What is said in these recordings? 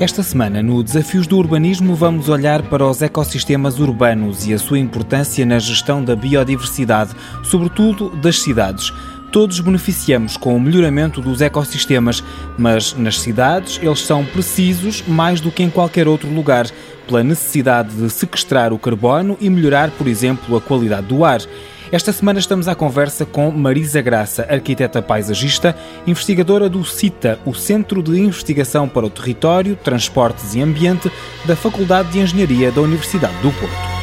Esta semana, no Desafios do Urbanismo, vamos olhar para os ecossistemas urbanos e a sua importância na gestão da biodiversidade, sobretudo das cidades. Todos beneficiamos com o melhoramento dos ecossistemas, mas nas cidades eles são precisos mais do que em qualquer outro lugar, pela necessidade de sequestrar o carbono e melhorar, por exemplo, a qualidade do ar. Esta semana estamos à conversa com Marisa Graça, arquiteta paisagista, investigadora do CITA, o Centro de Investigação para o Território, Transportes e Ambiente da Faculdade de Engenharia da Universidade do Porto.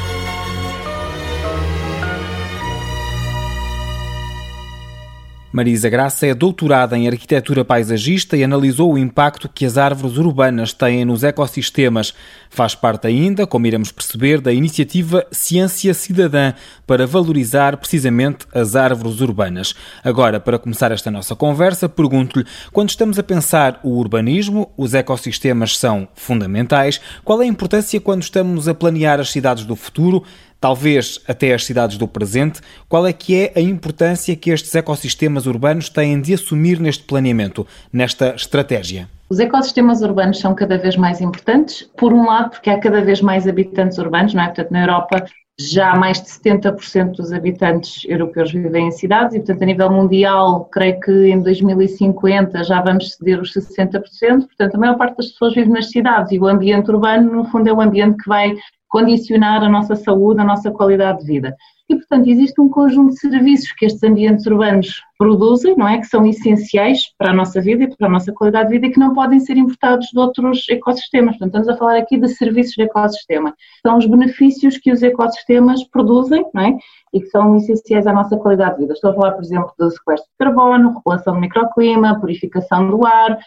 Marisa Graça é doutorada em arquitetura paisagista e analisou o impacto que as árvores urbanas têm nos ecossistemas. Faz parte ainda, como iremos perceber, da iniciativa Ciência Cidadã para valorizar precisamente as árvores urbanas. Agora, para começar esta nossa conversa, pergunto-lhe: quando estamos a pensar o urbanismo, os ecossistemas são fundamentais. Qual é a importância quando estamos a planear as cidades do futuro? Talvez até as cidades do presente, qual é que é a importância que estes ecossistemas urbanos têm de assumir neste planeamento, nesta estratégia? Os ecossistemas urbanos são cada vez mais importantes, por um lado, porque há cada vez mais habitantes urbanos, não é? Portanto, na Europa já mais de 70% dos habitantes europeus vivem em cidades e, portanto, a nível mundial, creio que em 2050 já vamos ceder os 60%, portanto, a maior parte das pessoas vive nas cidades e o ambiente urbano, no fundo, é o ambiente que vai condicionar a nossa saúde, a nossa qualidade de vida. E, portanto, existe um conjunto de serviços que estes ambientes urbanos produzem, não é? Que são essenciais para a nossa vida e para a nossa qualidade de vida e que não podem ser importados de outros ecossistemas. Portanto, estamos a falar aqui de serviços de ecossistema. São os benefícios que os ecossistemas produzem, não é? E que são essenciais à nossa qualidade de vida. Estou a falar, por exemplo, do sequestro de carbono, regulação do microclima, purificação do ar,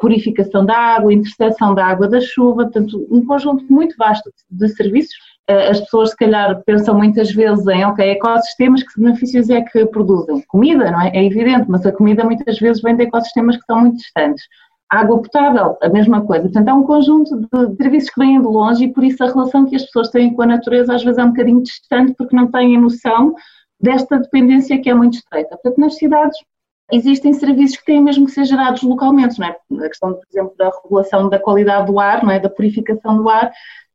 purificação da água, interseção da água da chuva, portanto, um conjunto muito vasto de serviços. Eh, as pessoas, se calhar, pensam muitas vezes em, ok, ecossistemas, que benefícios é que produzem? Comida, não é? É evidente, mas a comida muitas vezes vem de ecossistemas que são muito distantes. água potável, a mesma coisa. Portanto, é um conjunto de serviços que vêm de longe e por isso a relação que as pessoas têm com a natureza às vezes é um bocadinho distante porque não têm noção desta dependência que é muito estreita. Portanto, nas cidades existem serviços que têm mesmo que ser gerados localmente, não é? A questão, por exemplo, da regulação da qualidade do ar, não é? Da purificação do ar,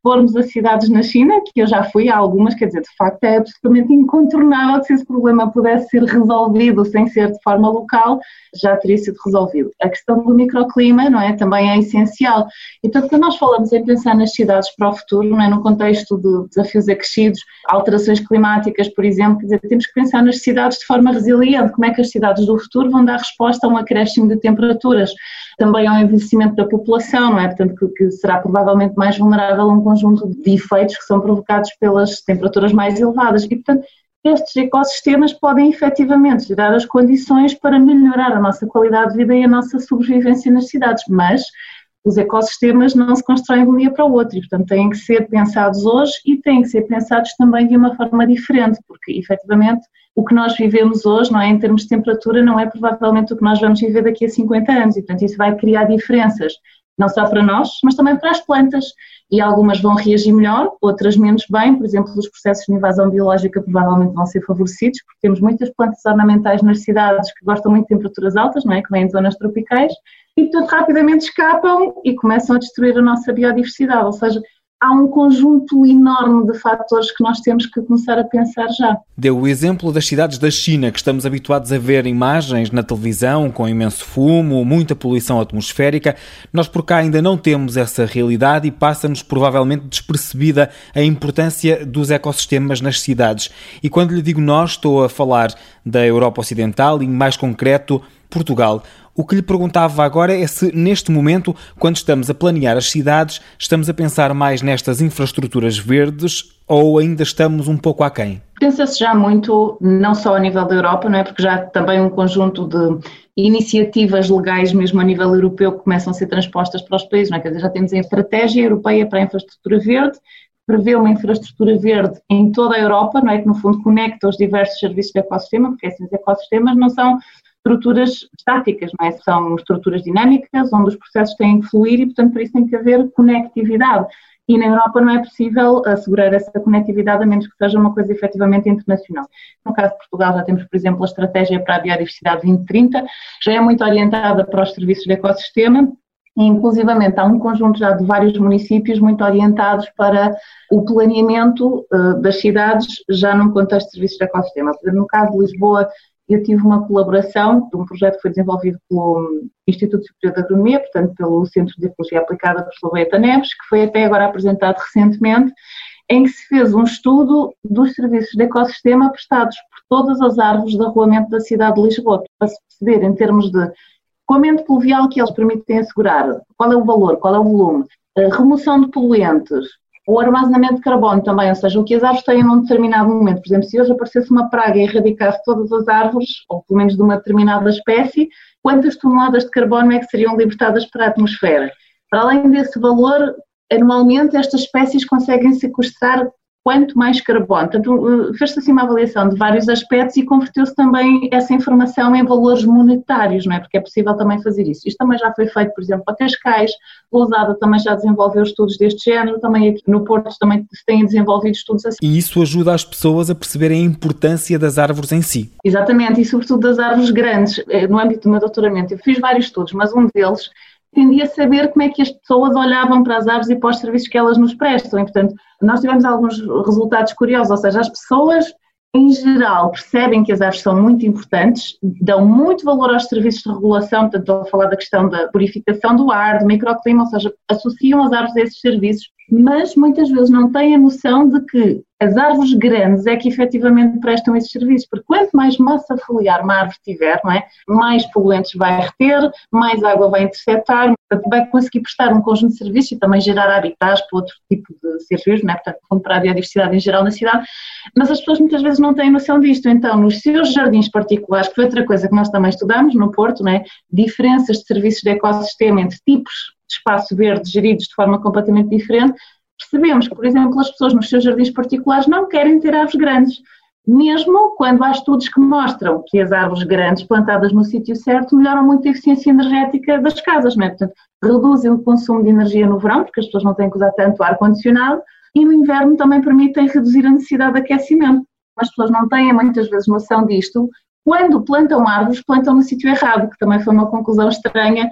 formos a cidades na China, que eu já fui a algumas, quer dizer, de facto é absolutamente incontornável que se esse problema pudesse ser resolvido sem ser de forma local, já teria sido resolvido. A questão do microclima, não é, também é essencial. E portanto, quando nós falamos em pensar nas cidades para o futuro, não é, no contexto de desafios acrescidos, alterações climáticas, por exemplo, dizer, temos que pensar nas cidades de forma resiliente, como é que as cidades do futuro vão dar resposta a um acréscimo de temperaturas, também ao envelhecimento da população, não é, portanto, que, que será provavelmente mais vulnerável a um conjunto de efeitos que são provocados pelas temperaturas mais elevadas. E, portanto, estes ecossistemas podem efetivamente gerar as condições para melhorar a nossa qualidade de vida e a nossa sobrevivência nas cidades, mas os ecossistemas não se constroem de um dia para o outro e, portanto, têm que ser pensados hoje e têm que ser pensados também de uma forma diferente, porque efetivamente o que nós vivemos hoje, não é, em termos de temperatura, não é provavelmente o que nós vamos viver daqui a 50 anos. E, portanto, isso vai criar diferenças, não só para nós, mas também para as plantas. E algumas vão reagir melhor, outras menos bem, por exemplo, os processos de invasão biológica provavelmente vão ser favorecidos, porque temos muitas plantas ornamentais nas cidades que gostam muito de temperaturas altas, não é? que vêm de zonas tropicais, e portanto rapidamente escapam e começam a destruir a nossa biodiversidade, ou seja, há um conjunto enorme de fatores que nós temos que começar a pensar já. Deu o exemplo das cidades da China, que estamos habituados a ver imagens na televisão com imenso fumo, muita poluição atmosférica. Nós por cá ainda não temos essa realidade e passa-nos provavelmente despercebida a importância dos ecossistemas nas cidades. E quando lhe digo nós, estou a falar da Europa Ocidental e, mais concreto, Portugal. O que lhe perguntava agora é se, neste momento, quando estamos a planear as cidades, estamos a pensar mais nestas infraestruturas verdes ou ainda estamos um pouco aquém? Pensa-se já muito, não só a nível da Europa, não é? porque já há também um conjunto de iniciativas legais, mesmo a nível europeu, que começam a ser transpostas para os países. Não é? Quer dizer, já temos a Estratégia Europeia para a Infraestrutura Verde, prevê uma infraestrutura verde em toda a Europa, não é? que no fundo conecta os diversos serviços do ecossistema, porque esses ecossistemas não são estruturas estáticas, não é? São estruturas dinâmicas, onde os processos têm que fluir e, portanto, por isso tem que haver conectividade. E na Europa não é possível assegurar essa conectividade a menos que seja uma coisa efetivamente internacional. No caso de Portugal já temos, por exemplo, a estratégia para a biodiversidade 2030, já é muito orientada para os serviços de ecossistema e inclusivamente há um conjunto já de vários municípios muito orientados para o planeamento uh, das cidades já num contexto de serviços de ecossistema. No caso de Lisboa, eu tive uma colaboração de um projeto que foi desenvolvido pelo Instituto Superior de Agronomia, portanto pelo Centro de Ecologia Aplicada por Sloveita Neves, que foi até agora apresentado recentemente, em que se fez um estudo dos serviços de ecossistema prestados por todas as árvores de arruamento da cidade de Lisboa, para se perceber em termos de escoamento pluvial que eles permitem assegurar, qual é o valor, qual é o volume, remoção de poluentes, o armazenamento de carbono também, ou seja, o que as árvores têm num determinado momento. Por exemplo, se hoje aparecesse uma praga e erradicasse todas as árvores, ou pelo menos de uma determinada espécie, quantas toneladas de carbono é que seriam libertadas para a atmosfera? Para além desse valor, anualmente estas espécies conseguem sequestrar quanto mais carbono. Portanto, fez-se assim uma avaliação de vários aspectos e converteu-se também essa informação em valores monetários, não é? Porque é possível também fazer isso. Isto também já foi feito, por exemplo, para Cascais, Lousada também já desenvolveu estudos deste género, também aqui no Porto também se têm desenvolvido estudos assim. E isso ajuda as pessoas a perceberem a importância das árvores em si. Exatamente, e sobretudo das árvores grandes. Eh, no âmbito do meu doutoramento, eu fiz vários estudos, mas um deles pretendia saber como é que as pessoas olhavam para as aves e para os serviços que elas nos prestam. E, portanto, nós tivemos alguns resultados curiosos, ou seja, as pessoas em geral, percebem que as aves são muito importantes, dão muito valor aos serviços de regulação, portanto, estou a falar da questão da purificação do ar, do microclima, ou seja, associam as aves a esses serviços, mas muitas vezes não têm a noção de que as árvores grandes é que efetivamente prestam esses serviços, porque quanto mais massa foliar uma árvore tiver, não é? mais poluentes vai reter, mais água vai interceptar, vai conseguir prestar um conjunto de serviços e também gerar habitats para outro tipo de serviços, não é? portanto, para a biodiversidade em geral na cidade, mas as pessoas muitas vezes não têm noção disto, então nos seus jardins particulares, que foi outra coisa que nós também estudamos no Porto, não é? diferenças de serviços de ecossistema entre tipos de espaço verde geridos de forma completamente diferente, percebemos que, por exemplo, as pessoas nos seus jardins particulares não querem ter árvores grandes, mesmo quando há estudos que mostram que as árvores grandes plantadas no sítio certo melhoram muito a eficiência energética das casas, não é? Portanto, reduzem o consumo de energia no verão, porque as pessoas não têm que usar tanto ar-condicionado, e no inverno também permitem reduzir a necessidade de aquecimento. As pessoas não têm muitas vezes noção disto. Quando plantam árvores, plantam no sítio errado, que também foi uma conclusão estranha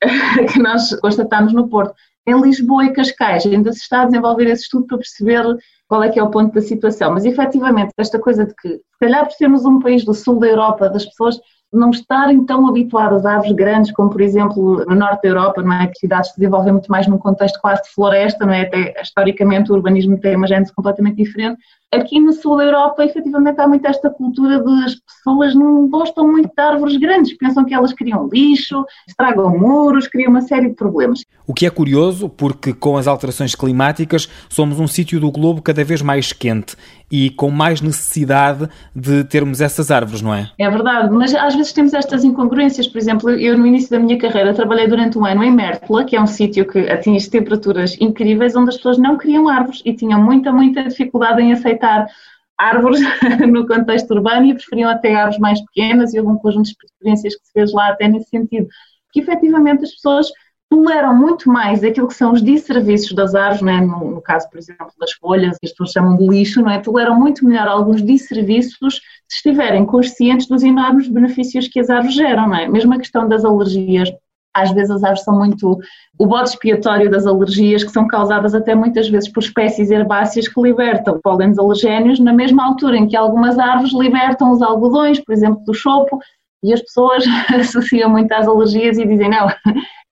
que nós constatamos no Porto. Em Lisboa e Cascais ainda se está a desenvolver esse estudo para perceber qual é que é o ponto da situação, mas efetivamente esta coisa de que, se calhar por sermos um país do sul da Europa, das pessoas não estarem tão habituadas a árvores grandes como, por exemplo, no norte da Europa, não é? Que cidades se desenvolvem muito mais num contexto quase de floresta, não é? Até historicamente o urbanismo tem uma gênese completamente diferente. Aqui no sul da Europa, efetivamente, há muito esta cultura de as pessoas não gostam muito de árvores grandes, pensam que elas criam lixo, estragam muros, criam uma série de problemas. O que é curioso, porque com as alterações climáticas somos um sítio do globo cada vez mais quente e com mais necessidade de termos essas árvores, não é? É verdade, mas às vezes temos estas incongruências. Por exemplo, eu no início da minha carreira trabalhei durante um ano em Mértola, que é um sítio que atinge temperaturas incríveis, onde as pessoas não criam árvores e tinham muita, muita dificuldade em aceitar aceitar árvores no contexto urbano e preferiam até árvores mais pequenas e houve um conjunto de experiências que se fez lá até nesse sentido. Que efetivamente as pessoas toleram muito mais aquilo que são os disserviços das árvores, é? no, no, caso, por exemplo, das folhas, que as pessoas chamam de lixo, não é? toleram muito melhor alguns disserviços se estiverem conscientes dos enormes benefícios que as árvores geram. Não é? Mesmo a questão das alergias, às vezes as aves são muito o bode expiatório das alergias, que são causadas até muitas vezes por espécies herbáceas que libertam pólenes alergénios na mesma altura em que algumas árvores libertam os algodões, por exemplo, do chopo, e as pessoas associam muito às alergias e dizem, não,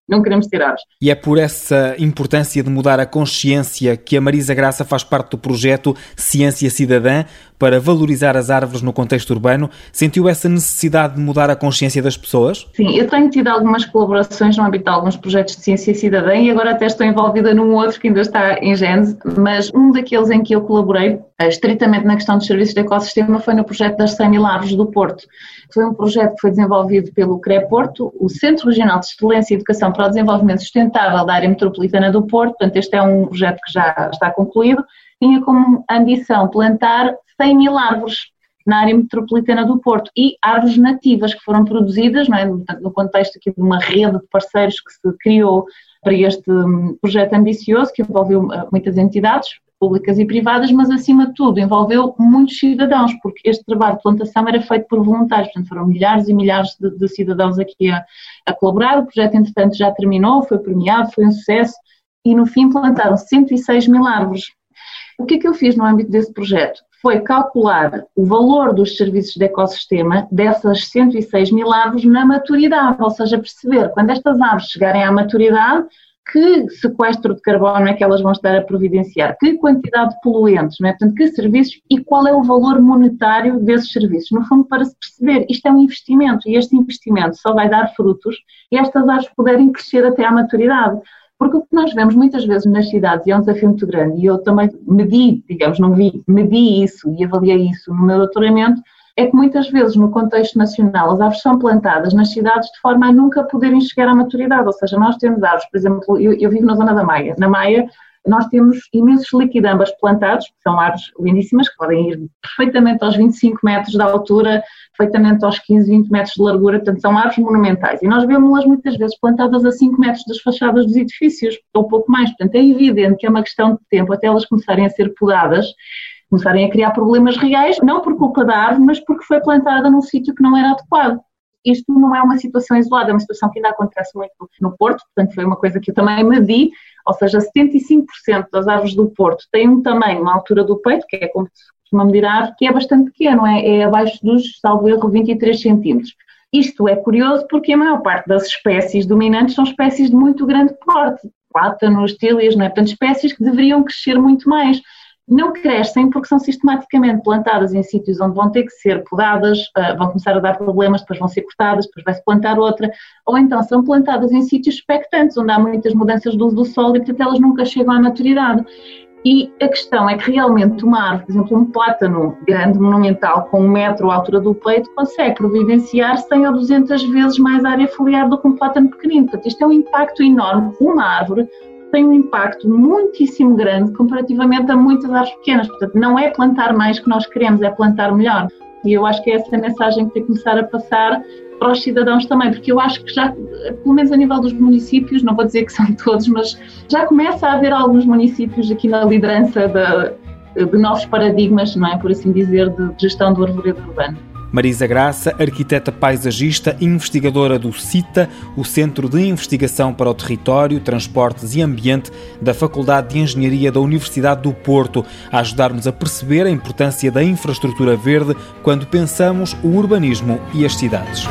não queremos aves. E é por essa importância de mudar a consciência que a Marisa Graça faz parte do projeto Ciência Cidadã para valorizar as árvores no contexto urbano. Sentiu essa necessidade de mudar a consciência das pessoas? Sim, eu tenho tido algumas colaborações no âmbito de alguns projetos de ciência cidadã e agora até estou envolvida num outro que ainda está em gênese, mas um daqueles em que eu colaborei estritamente na questão dos serviços de ecossistema foi no projeto das 100 mil árvores do Porto. Foi um projeto que foi desenvolvido pelo CRE Porto, o Centro Regional de Excelência e Educação para o Desenvolvimento Sustentável da área metropolitana do Porto, portanto este é um projeto que já está concluído, tinha como ambição plantar 100 mil árvores na área metropolitana do Porto e árvores nativas que foram produzidas é? no contexto aqui de uma rede de parceiros que se criou para este hum, projeto ambicioso que envolveu uh, muitas entidades, públicas e privadas, mas acima de tudo envolveu muitos cidadãos, porque este trabalho de plantação era feito por voluntários, portanto foram milhares e milhares de, de cidadãos aqui a, a colaborar. O projeto, entretanto, já terminou, foi premiado, foi um sucesso e no fim plantaram 106 mil árvores. O que é que eu fiz no âmbito desse projeto? Foi calcular o valor dos serviços de ecossistema dessas 106 mil árvores na maturidade, ou seja, perceber quando estas árvores chegarem à maturidade, que sequestro de carbono é que elas vão estar a providenciar, que quantidade de poluentes, não é? Portanto, que serviços e qual é o valor monetário desses serviços. No fundo, para se perceber, isto é um investimento e este investimento só vai dar frutos e estas árvores puderem crescer até à maturidade. Porque o que nós vemos muitas vezes nas cidades, e é um desafio muito grande, e eu também medi, digamos, não vi, medi isso e avaliei isso no meu doutoramento, é que muitas vezes no contexto nacional as árvores são plantadas nas cidades de forma a nunca poderem chegar à maturidade, ou seja, nós temos árvores, por exemplo, eu, eu vivo na zona da Maia, na Maia nós temos imensos liquidambas plantados, que são árvores lindíssimas, que podem ir perfeitamente aos 25 metros de altura, perfeitamente aos 15, 20 metros de largura, portanto são árvores monumentais. E nós vemos-las muitas vezes plantadas a 5 metros das fachadas dos edifícios, ou pouco mais. Portanto, é evidente que é uma questão de tempo até elas começarem a ser podadas, começarem a criar problemas reais, não por culpa da árvore, mas porque foi plantada num sítio que não era adequado isto não é uma situação isolada, é uma situação que ainda acontece muito no Porto, portanto foi uma coisa que eu também medi, ou seja, 75% das árvores do Porto têm um tamanho, uma altura do peito, que é como se costuma medir a árvore, que é bastante pequeno, é, é abaixo dos, salvo erro, 23 centímetros. Isto é curioso porque a maior parte das espécies dominantes são espécies de muito grande porte, plátanos, tílias, não é? Portanto, espécies que deveriam crescer muito mais não crescem porque são sistematicamente plantadas em sítios onde vão ter que ser podadas, uh, vão começar a dar problemas, depois vão ser cortadas, depois vai-se plantar outra, ou então são plantadas em sítios expectantes, onde há muitas mudanças do do solo e, portanto, elas nunca chegam à maturidade. E a questão é que realmente uma árvore, por exemplo, um plátano grande, monumental, com um metro à altura do peito, consegue providenciar 100 ou 200 vezes mais área foliar do que um plátano pequenino. Portanto, isto é um impacto enorme. Uma árvore tem um impacto muitíssimo grande comparativamente a muitas árvores pequenas. Portanto, não é plantar mais que nós queremos, é plantar melhor. E eu acho que é essa a mensagem que tem que começar a passar para os cidadãos também, porque eu acho que já, pelo menos a nível dos municípios, não vou dizer que são todos, mas já começa a haver alguns municípios aqui na liderança de, de novos paradigmas, não é, por assim dizer, de gestão do arvoredo urbano. Marisa Graça, arquiteta paisagista e investigadora do CITA, o Centro de Investigação para o Território, Transportes e Ambiente da Faculdade de Engenharia da Universidade do Porto, a ajudar-nos a perceber a importância da infraestrutura verde quando pensamos o urbanismo e as cidades.